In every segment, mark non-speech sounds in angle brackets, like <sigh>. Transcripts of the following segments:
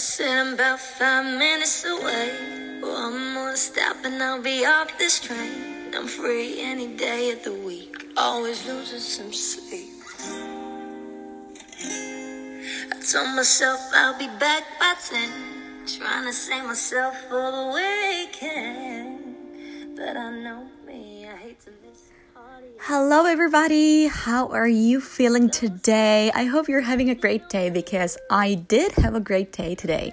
said I'm about five minutes away. One more stop and I'll be off this train. I'm free any day of the week. Always losing some sleep. I told myself I'll be back by ten. Trying to save myself for the weekend. But I know me, I hate to miss. Hello, everybody. How are you feeling today? I hope you're having a great day because I did have a great day today.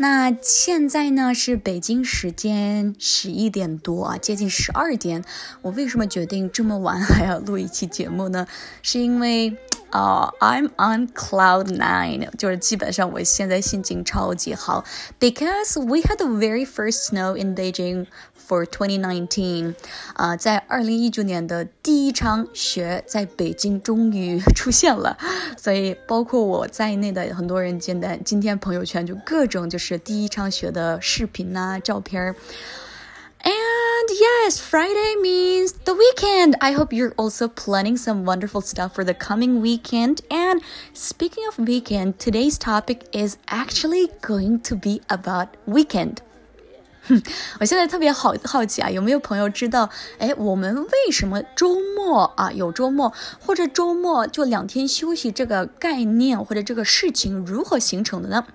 那现在呢是北京时间十一点多啊，接近十二点。我为什么决定这么晚还要录一期节目呢？是因为啊、，I'm on cloud nine，就是基本上我现在心情超级好，because we had the very first snow in Beijing for 2019，啊、在二零一九年的第一场雪在北京终于出现了，所以包括我在内的很多人今天今天朋友圈就各种就是 第一场雪的视频呐、照片。And yes, Friday means the weekend. I hope you're also planning some wonderful stuff for the coming weekend. And speaking of weekend, today's topic is actually going to be about weekend. <laughs> 我现在特别好好奇啊，有没有朋友知道？哎，我们为什么周末啊有周末，或者周末就两天休息这个概念或者这个事情如何形成的呢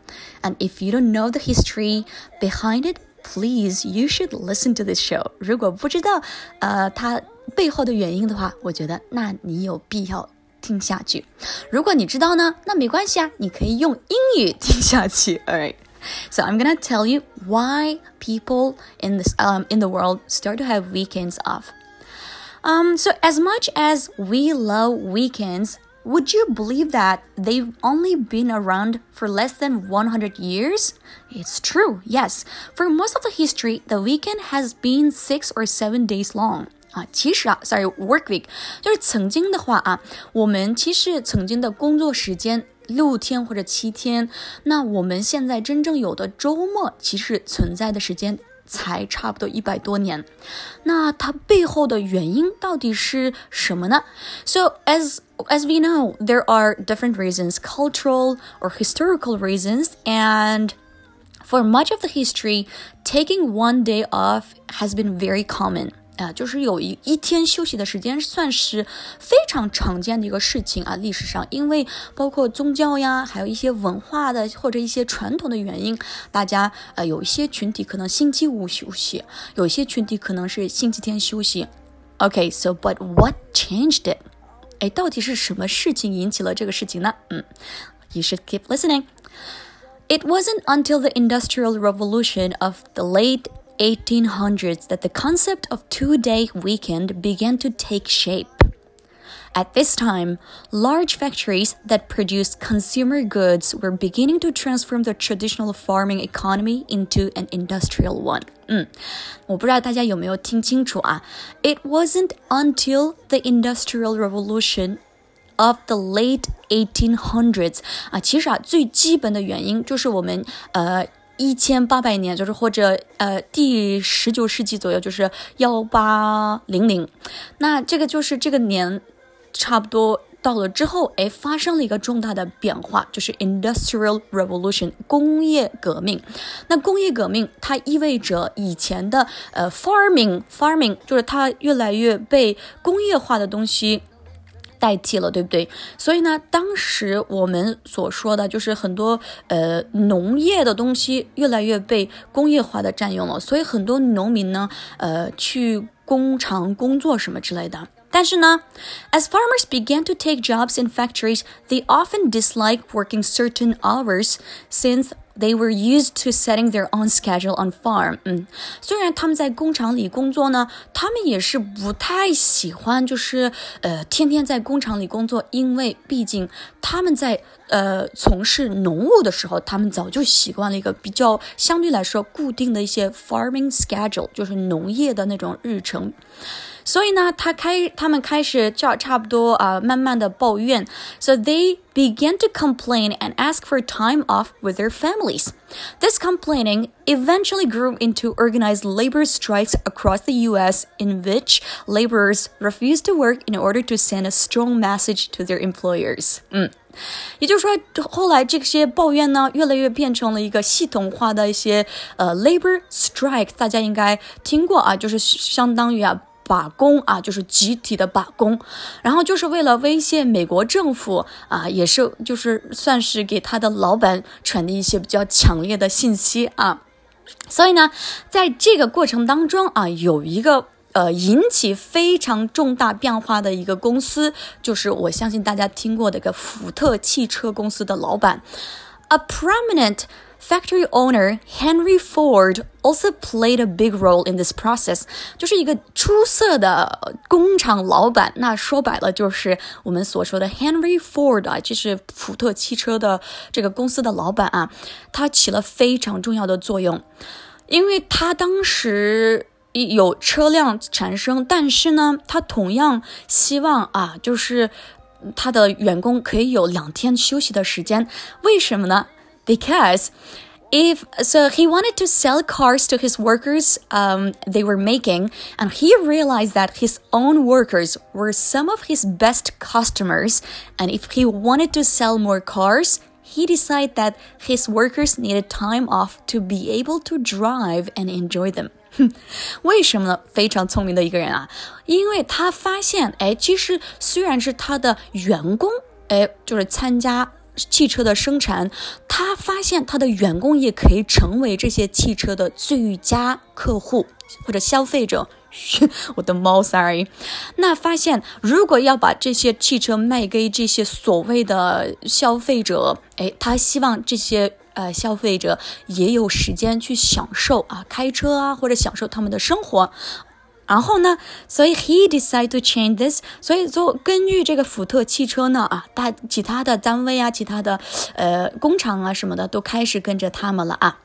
？And if you don't know the history behind it, please you should listen to this show。如果不知道呃它背后的原因的话，我觉得那你有必要听下去。如果你知道呢，那没关系啊，你可以用英语听下去。哎。So I'm gonna tell you why people in this um, in the world start to have weekends off. Um, so as much as we love weekends, would you believe that they've only been around for less than 100 years? It's true, yes. For most of the history, the weekend has been six or seven days long. 啊，其实啊，sorry，work week 就是曾经的话啊，我们其实曾经的工作时间 六天或者七天，那我们现在真正有的周末，其实存在的时间才差不多一百多年。那它背后的原因到底是什么呢？So as as we know, there are different reasons, cultural or historical reasons, and for much of the history, taking one day off has been very common. 啊、呃，就是有一一天休息的时间，算是非常常见的一个事情啊。历史上，因为包括宗教呀，还有一些文化的或者一些传统的原因，大家呃有一些群体可能星期五休息，有一些群体可能是星期天休息。OK，so、okay, but what changed it？哎，到底是什么事情引起了这个事情呢？嗯，You should keep listening. It wasn't until the Industrial Revolution of the late 1800s that the concept of two-day weekend began to take shape. At this time, large factories that produced consumer goods were beginning to transform the traditional farming economy into an industrial one. 嗯，我不知道大家有没有听清楚啊？It wasn't until the Industrial Revolution of the late 1800s 啊，其实啊，最基本的原因就是我们呃。 一千八百年，就是或者呃第十九世纪左右，就是幺八零零，那这个就是这个年差不多到了之后，哎，发生了一个重大的变化，就是 Industrial Revolution 工业革命。那工业革命它意味着以前的呃 farming farming 就是它越来越被工业化的东西。代替了，对不对？所以呢，当时我们所说的就是很多呃农业的东西越来越被工业化的占用了，所以很多农民呢，呃，去工厂工作什么之类的。但是呢，as farmers began to take jobs in factories, they often disliked working certain hours since they were used to setting their own schedule on farm。嗯，虽然他们在工厂里工作呢，他们也是不太喜欢，就是呃天天在工厂里工作，因为毕竟他们在呃从事农务的时候，他们早就习惯了一个比较相对来说固定的一些 farming schedule，就是农业的那种日程。所以呢，他开他们开始叫差不多啊、呃，慢慢的抱怨。So they began to complain and ask for time off with their families. This complaining eventually grew into organized labor strikes across the U.S., in which laborers refused to work in order to send a strong message to their employers. 嗯。 也就是说，后来这些抱怨呢，越来越变成了一个系统化的一些呃 labor strike，大家应该听过啊，就是相当于啊。 罢工啊，就是集体的罢工，然后就是为了威胁美国政府啊，也是就是算是给他的老板传递一些比较强烈的信息啊。所以呢，在这个过程当中啊，有一个呃引起非常重大变化的一个公司，就是我相信大家听过的一个福特汽车公司的老板，a prominent。Factory owner Henry Ford also played a big role in this process，就是一个出色的工厂老板。那说白了就是我们所说的 Henry Ford 啊，就是福特汽车的这个公司的老板啊，他起了非常重要的作用，因为他当时有车辆产生，但是呢，他同样希望啊，就是他的员工可以有两天休息的时间。为什么呢 ？because if so he wanted to sell cars to his workers um, they were making and he realized that his own workers were some of his best customers and if he wanted to sell more cars he decided that his workers needed time off to be able to drive and enjoy them <laughs> 为什么呢？非常聪明的一个人啊，因为他发现，哎，其实虽然是他的员工，哎，就是参加 汽车的生产，他发现他的员工也可以成为这些汽车的最佳客户或者消费者。<laughs> 我的猫，sorry。那发现如果要把这些汽车卖给这些所谓的消费者，哎，他希望这些呃消费者也有时间去享受啊开车啊，或者享受他们的生活。然后呢，所以 he decided to change this。所以说根据这个福特汽车呢，啊，大其他的单位啊，其他的呃工厂啊什么的都开始跟着他们了啊。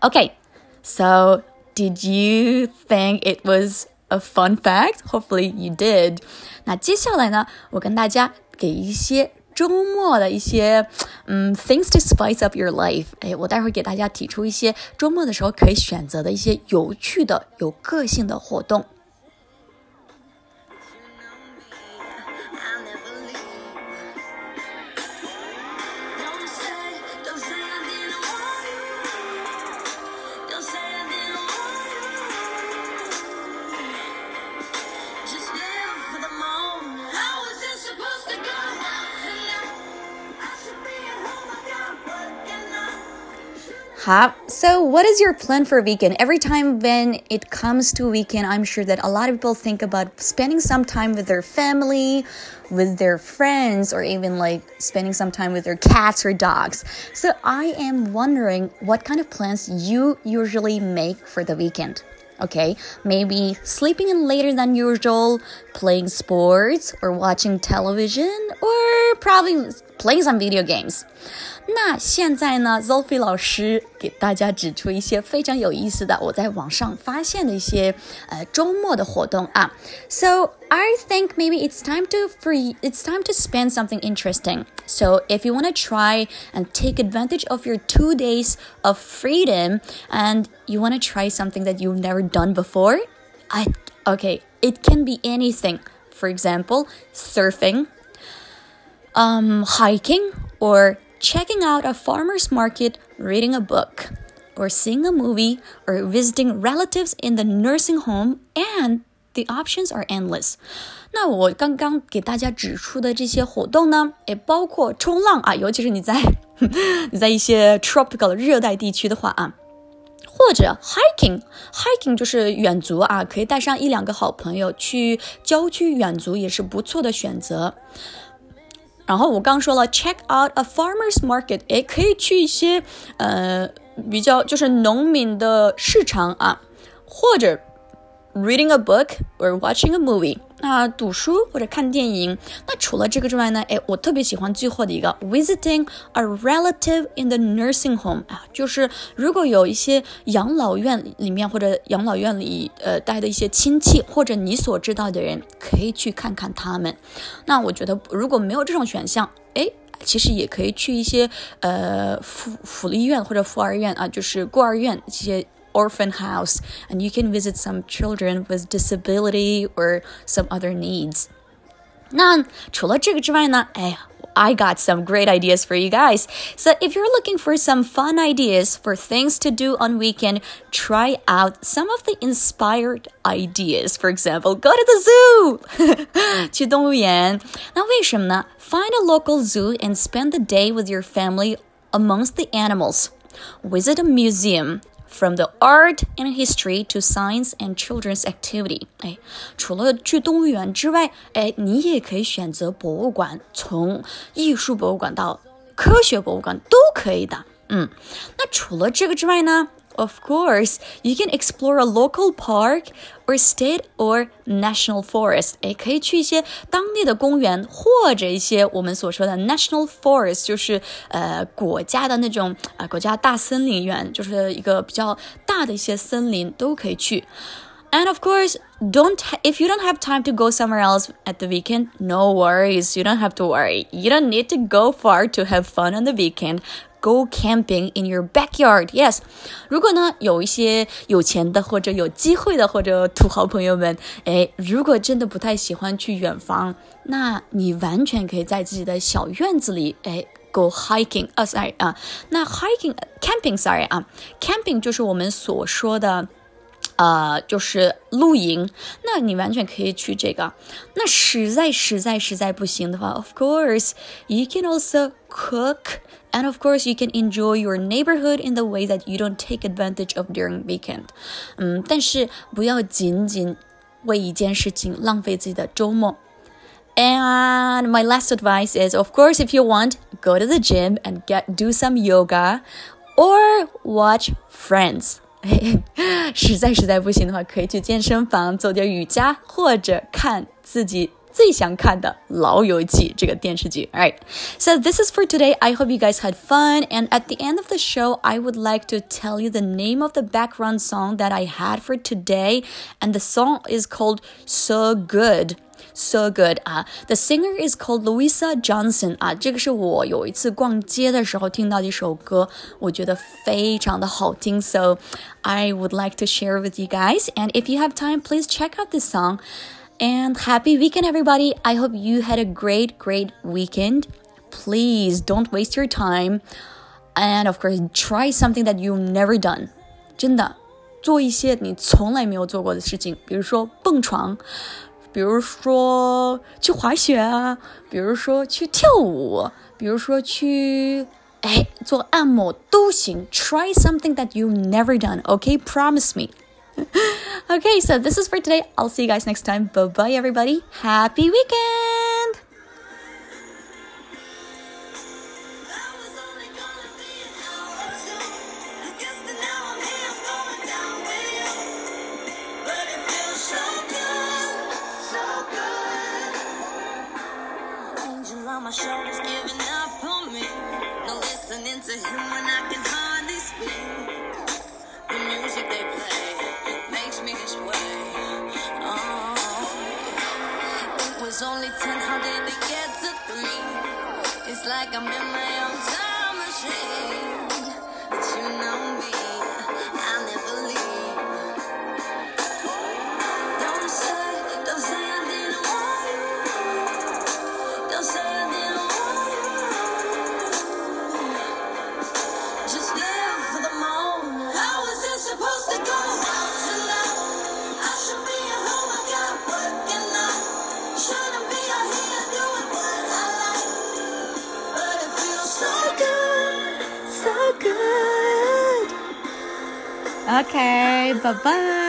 Okay，so did you think it was a fun fact? Hopefully you did。那接下来呢，我跟大家给一些。周末的一些嗯，things to spice up your life。哎，我待会儿给大家提出一些周末的时候可以选择的一些有趣的、有个性的活动。So, what is your plan for a weekend? Every time when it comes to weekend, I'm sure that a lot of people think about spending some time with their family, with their friends, or even like spending some time with their cats or dogs. So, I am wondering what kind of plans you usually make for the weekend. Okay, maybe sleeping in later than usual, playing sports, or watching television, or probably playing some video games. 那现在呢，Zophie 老师给大家指出一些非常有意思的，我在网上发现的一些呃周末的活动啊。So I think maybe it's time to free. It's time to spend something interesting. So if you want to try and take advantage of your two days of freedom, and you want to try something that you've never done before, I okay, it can be anything. For example, surfing, um, hiking, or checking out a farmer's market, reading a book, or seeing a movie, or visiting relatives in the nursing home, and the options are endless. 那我刚刚给大家指出的这些活动呢，也包括冲浪啊，尤其是你在<laughs> 你在一些 tropical 的热带地区的话啊，或者 hiking，hiking 就是远足啊，可以带上一两个好朋友去郊区远足，也是不错的选择。 然后我刚说了，check out a farmers market，诶，可以去一些呃比较就是农民的市场啊，或者 reading a book or watching a movie。那读书或者看电影，那除了这个之外呢？哎，我特别喜欢最后的一个，visiting a relative in the nursing home 啊，就是如果有一些养老院里面或者养老院里呃待的一些亲戚或者你所知道的人，可以去看看他们。那我觉得如果没有这种选项，哎，其实也可以去一些呃福福利院或者福儿院啊，就是孤儿院这些。orphan house and you can visit some children with disability or some other needs. 那除了这个之外呢，哎呀， I got some great ideas for you guys. So if you're looking for some fun ideas for things to do on weekend, try out some of the inspired ideas. For example, go to the zoo <laughs> 去动物园。那为什么呢？Find a local zoo and spend the day with your family amongst the animals. Visit a museum from the art and history to science and children's activity，哎，除了去动物园之外，哎，你也可以选择博物馆，从艺术博物馆到科学博物馆都可以的。嗯，那除了这个之外呢 ？of course, you can explore a local park or state or national forest。诶，可以去一些当地的公园，或者一些我们所说的 national forest，就是呃国家的那种啊、呃、国家大森林园，就是一个比较大的一些森林都可以去。And of course, don't if you don't have time to go somewhere else at the weekend, no worries. You don't have to worry. You don't need to go far to have fun on the weekend Go camping in your backyard. Yes，如果呢有一些有钱的或者有机会的或者土豪朋友们，哎，如果真的不太喜欢去远方，那你完全可以在自己的小院子里，哎。Go hiking 啊，sorry 啊，那 hiking camping sorry 啊，camping 就是我们所说的。呃，就是露营，那你完全可以去这个。那实在实在实在不行的话，of course you can also cook and of course, you can enjoy your neighborhood in the way that you don't take advantage of during weekend. 嗯，但是不要仅仅为一件事情浪费自己的周末。And my last advice is, of course, if you want, go to the gym and get do some yoga, or watch Friends. <laughs> 实在实在不行的话，可以去健身房做点瑜伽，或者看自己最想看的《老友记》这个电视剧。Alright, so this is for today. I hope you guys had fun. And at the end of the show, I would like to tell you the name of the background song that I had for today. And the song is called So Good. So good 啊！The singer is called Louisa Johnson 啊，这个是我有一次逛街的时候听到的一首歌，我觉得非常的好听，so I would like to share with you guys. And if you have time, please check out this song. And happy weekend, everybody. I hope you had a great, great weekend. Please don't waste your time. And of course, try something that you've never done. 真的，做一些你从来没有做过的事情，比如说蹦床，比如说去滑雪啊，比如说去跳舞，比如说去哎做按摩都行。Try something that you've never done. Okay, promise me. <laughs> okay, so this is for today. I'll see you guys next time. Bye bye, everybody. Happy weekend! on my shoulders giving up on me. No listening to him when I can It's like I'm in my own time machine. But you know bye bye.